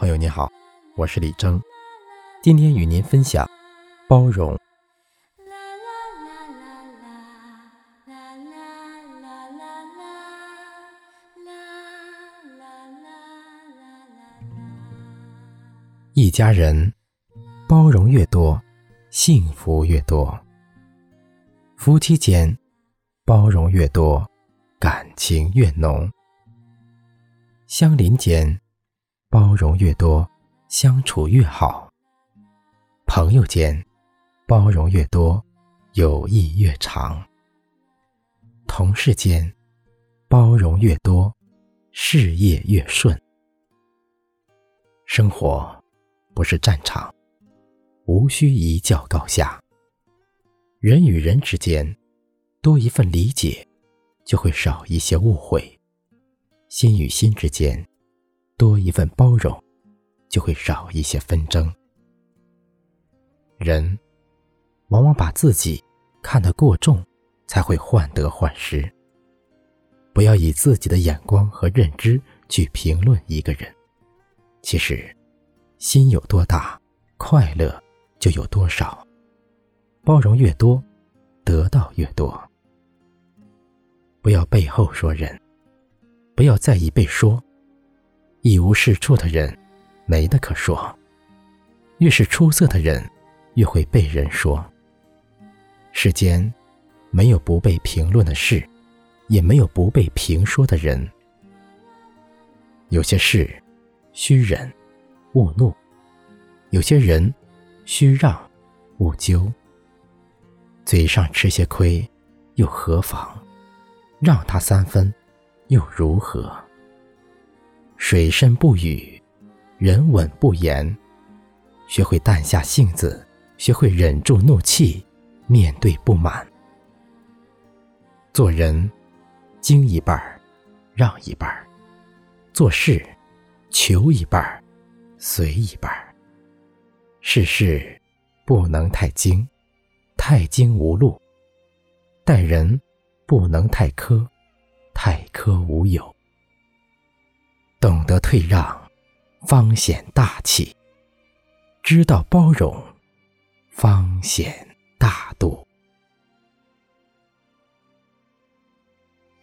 朋友你好，我是李征，今天与您分享包容。一家人包容越多，幸福越多；夫妻间包容越多，感情越浓；相邻间包容越多，相处越好；朋友间包容越多，友谊越长；同事间包容越多，事业越顺。生活。不是战场，无需一较高下。人与人之间，多一份理解，就会少一些误会；心与心之间，多一份包容，就会少一些纷争。人往往把自己看得过重，才会患得患失。不要以自己的眼光和认知去评论一个人，其实。心有多大，快乐就有多少。包容越多，得到越多。不要背后说人，不要在意被说。一无是处的人，没得可说。越是出色的人，越会被人说。世间没有不被评论的事，也没有不被评说的人。有些事，需忍。勿怒，有些人需让，勿揪。嘴上吃些亏，又何妨？让他三分，又如何？水深不语，人稳不言。学会淡下性子，学会忍住怒气，面对不满。做人，精一半儿，让一半儿；做事，求一半儿。随一半儿，世事不能太精，太精无路；待人不能太苛，太苛无有。懂得退让，方显大气；知道包容，方显。